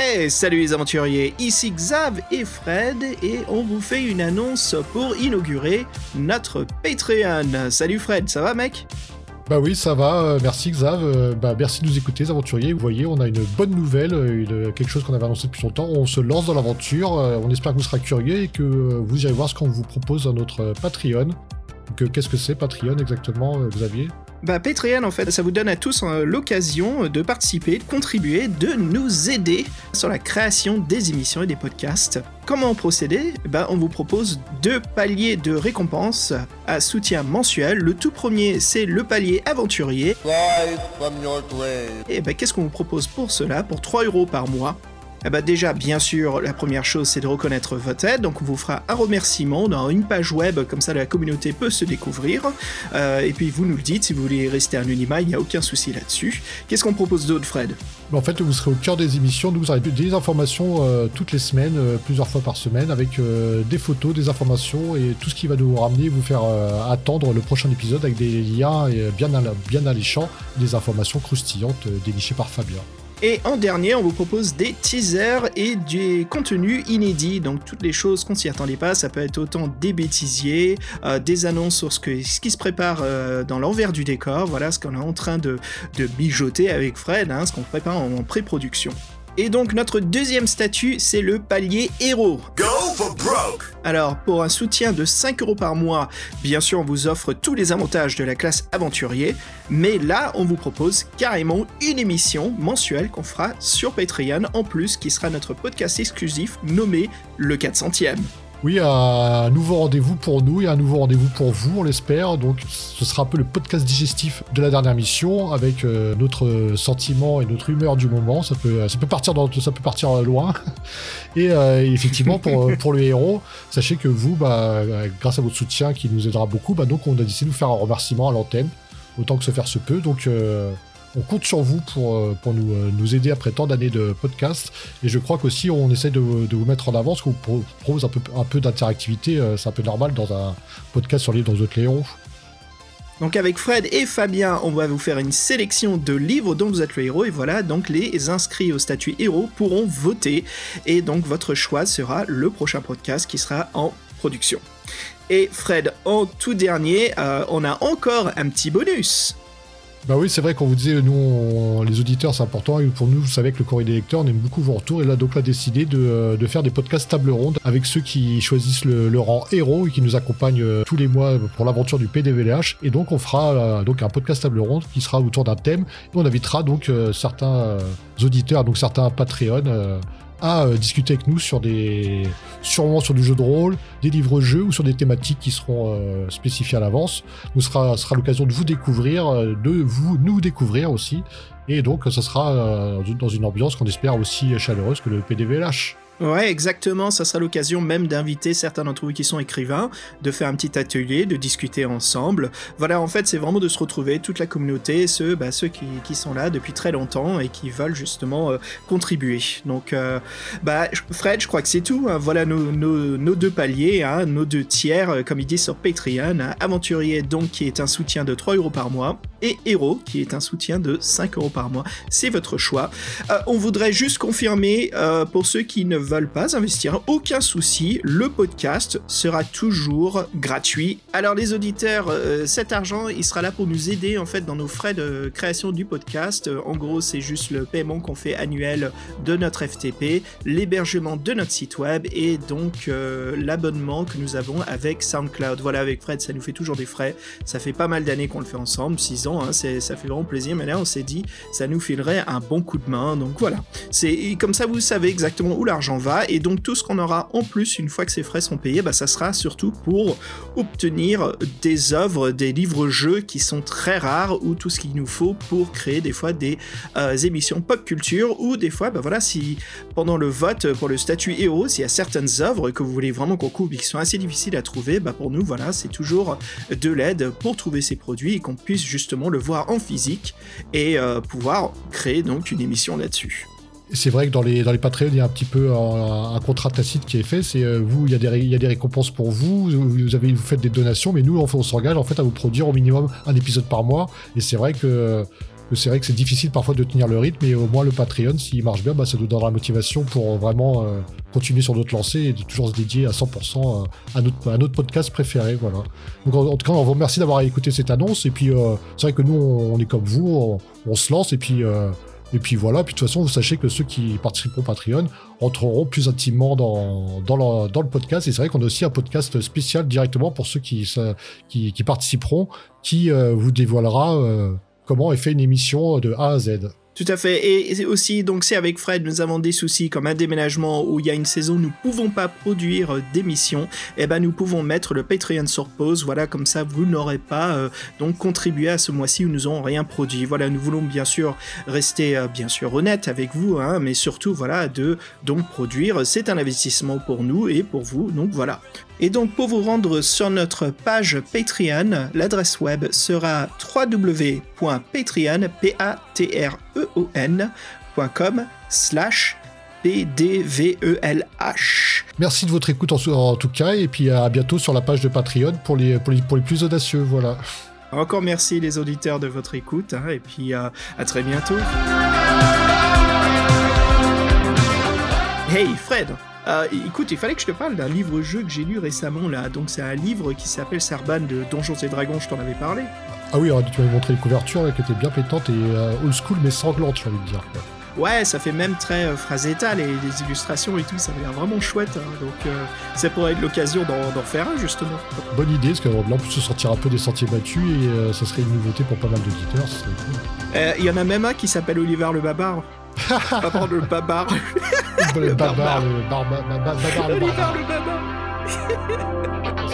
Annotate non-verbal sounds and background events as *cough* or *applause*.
Hey, salut les aventuriers, ici Xav et Fred et on vous fait une annonce pour inaugurer notre Patreon. Salut Fred, ça va mec? Bah oui, ça va, euh, merci Xav, euh, bah merci de nous écouter les aventuriers, vous voyez, on a une bonne nouvelle, une, quelque chose qu'on avait annoncé depuis longtemps, on se lance dans l'aventure, euh, on espère que vous serez curieux et que vous irez voir ce qu'on vous propose dans notre Patreon. Qu'est-ce que c'est Patreon exactement, Xavier? Bah, Patreon, en fait, ça vous donne à tous euh, l'occasion de participer, de contribuer, de nous aider sur la création des émissions et des podcasts. Comment procéder? Bah, On vous propose deux paliers de récompenses à soutien mensuel. Le tout premier, c'est le palier aventurier. Et bah, qu'est-ce qu'on vous propose pour cela? Pour 3 euros par mois, eh ben déjà, bien sûr, la première chose, c'est de reconnaître votre aide. Donc, on vous fera un remerciement dans une page web, comme ça la communauté peut se découvrir. Euh, et puis, vous nous le dites, si vous voulez rester anonymat, il n'y a aucun souci là-dessus. Qu'est-ce qu'on propose d'autre, Fred? En fait, vous serez au cœur des émissions. Nous, vous aurez des informations euh, toutes les semaines, euh, plusieurs fois par semaine, avec des photos, des informations et tout ce qui va nous ramener, vous faire attendre le prochain épisode avec des liens bien, bien alléchants, des informations croustillantes dénichées par Fabien. Et en dernier, on vous propose des teasers et des contenus inédits. Donc toutes les choses qu'on s'y attendait pas, ça peut être autant des bêtisiers, euh, des annonces sur ce, qui se prépare euh, dans l'envers du décor. Voilà ce qu'on est en train de, de avec Fred, hein, ce qu'on prépare en pré-production. Et donc notre deuxième statut, c'est le palier héros. Go for broke Alors pour un soutien de 5 euros par mois, bien sûr on vous offre tous les avantages de la classe aventurier, mais là on vous propose carrément une émission mensuelle qu'on fera sur Patreon en plus qui sera notre podcast exclusif nommé le 400e. Oui, un nouveau rendez-vous pour nous et un nouveau rendez-vous pour vous, on l'espère. Donc, ce sera un peu le podcast digestif de la dernière mission avec euh, notre sentiment et notre humeur du moment. Ça peut, ça peut partir ça peut partir loin. *laughs* Et euh, effectivement, pour, pour le héros, sachez que vous, bah, grâce à votre soutien qui nous aidera beaucoup, bah, donc on a décidé de vous faire un remerciement à l'antenne, autant que se faire se peut. Donc, euh, on compte sur vous pour, euh, euh, nous aider après tant d'années de podcast. Et je crois qu'aussi, on essaie de, vous mettre en avant, ce qu'on propose un peu, d'interactivité. Euh, c'est un peu normal dans un podcast sur les dans autres Léon. Donc avec Fred et Fabien, on va vous faire une sélection de livres dont vous êtes le héros et voilà, donc les inscrits au statut héros pourront voter et donc votre choix sera le prochain podcast qui sera en production. Et Fred, en tout dernier, on a encore un petit bonus. Bah oui, c'est vrai qu'on vous disait, nous, les auditeurs, c'est important. Et pour nous, vous savez que le courrier des lecteurs, on aime beaucoup vos retours. Et là, donc, on a décidé de, faire des podcasts table ronde avec ceux qui choisissent le, rang héros et qui nous accompagnent euh, tous les mois pour l'aventure du PDVLH. Et donc, on fera euh, donc un podcast table ronde qui sera autour d'un thème. Et on invitera donc euh, certains auditeurs, donc certains Patreon à euh, discuter avec nous sur des, sûrement sur du jeu de rôle, des livres-jeux ou sur des thématiques qui seront euh, spécifiées à l'avance. Ce sera, sera l'occasion de vous découvrir, euh, de vous nous découvrir aussi. Et donc, ça sera dans une ambiance qu'on espère aussi chaleureuse que le PDVLH. Ouais, exactement. Ça sera l'occasion même d'inviter certains d'entre vous qui sont écrivains, de faire un petit atelier, de discuter ensemble. Voilà, en fait, c'est vraiment de se retrouver, toute la communauté, ceux, bah, ceux qui, qui, sont là depuis très longtemps et qui veulent justement euh, contribuer. Donc, euh, bah, Fred, je crois que c'est tout. Hein. Voilà nos, nos, deux paliers, hein, nos deux tiers, euh, comme il dit sur Patreon. Hein. Aventurier, donc, qui est un soutien de 3 euros par mois, et Héros, qui est un soutien de 5 euros par mois. C'est votre choix. on voudrait juste confirmer, pour ceux qui ne veulent pas investir, aucun souci, le podcast sera toujours gratuit. Alors les auditeurs, euh, cet argent, il sera là pour nous aider en fait dans nos frais de création du podcast. En gros, c'est juste le paiement qu'on fait annuel de notre FTP, l'hébergement de notre site web et donc euh, l'abonnement que nous avons avec SoundCloud. Voilà, avec Fred, ça nous fait toujours des frais. Ça fait pas mal d'années qu'on le fait ensemble, 6 ans, hein, ça fait vraiment plaisir. Mais là, on s'est dit, ça nous filerait un bon coup de main. Donc voilà, c'est comme ça, vous savez exactement où l'argent Et donc tout ce qu'on aura en plus une fois que ces frais sont payés, bah, ça sera surtout pour obtenir des œuvres, des livres-jeux qui sont très rares ou tout ce qu'il nous faut pour créer des fois des euh, émissions pop culture ou des fois, bah voilà, si pendant le vote pour le statut héros, s'il y a certaines œuvres que vous voulez vraiment qu'on coupe et qui sont assez difficiles à trouver, bah pour nous, voilà, c'est toujours de l'aide pour trouver ces produits et qu'on puisse justement le voir en physique et euh, pouvoir créer donc une émission là-dessus. C'est vrai que dans les, dans les Patreons, il y a un petit peu un, contrat tacite qui est fait. C'est euh, vous, il y, a des, il y a des récompenses pour vous, vous, avez, vous faites des donations, mais nous, on, on s'engage en fait à vous produire au minimum un épisode par mois. Et c'est vrai que c'est vrai que c'est difficile parfois de tenir le rythme, mais au moins le Patreon, s'il marche bien, bah, ça nous donnera la motivation pour vraiment euh, continuer sur notre lancée et de toujours se dédier à 100% à notre, à notre podcast préféré. Voilà. Donc en, tout cas, on vous remercie d'avoir écouté cette annonce. Et puis, c'est vrai que nous, on, est comme vous, on, se lance et puis et puis voilà, puis de toute façon, vous sachez que ceux qui participeront au Patreon entreront plus intimement dans, dans, le, podcast. Et c'est vrai qu'on a aussi un podcast spécial directement pour ceux qui, qui, participeront, qui euh, vous dévoilera euh, comment est fait une émission de A à Z. Tout à fait. Et aussi, donc c'est avec Fred, nous avons des soucis comme un déménagement où il y a une saison, nous pouvons pas produire euh, d'émissions. Et eh ben nous pouvons mettre le Patreon sur pause. Voilà, comme ça vous n'aurez pas euh, donc contribué à ce mois-ci où nous n'avons rien produit. Voilà, nous voulons bien sûr rester euh, bien sûr honnête avec vous, hein, mais surtout voilà de donc produire. C'est un investissement pour nous et pour vous. Donc voilà. Et donc pour vous rendre sur notre page Patreon, l'adresse web sera www.patreon.com slash PDVELH. Merci de votre écoute en, tout cas, et puis à bientôt sur la page de Patreon pour les, pour les, plus audacieux. Voilà. Encore merci les auditeurs de votre écoute, hein, et puis euh, à très bientôt. Hey Fred euh, écoute, il fallait que je te parle d'un livre-jeu que j'ai lu récemment là. Donc c'est un livre qui s'appelle Serban de Donjons et Dragons, je t'en avais parlé. Ah oui, tu m'avais montré les couvertures qui étaient bien pétantes et euh, old school mais sanglantes, j'ai envie de dire. Ouais, ça fait même très euh, phrasetta, les, les, illustrations et tout, ça a l'air vraiment chouette. Hein. donc ça pourrait être l'occasion d'en faire un justement. Bonne idée, parce que là on peut se sortir un peu des sentiers battus et ça serait une nouveauté pour pas mal d'auditeurs. Il y en a même un qui s'appelle Oliver le Babar. *laughs* Pas le babar. le babar, le babar, le babar. Le babar, le babar. *laughs*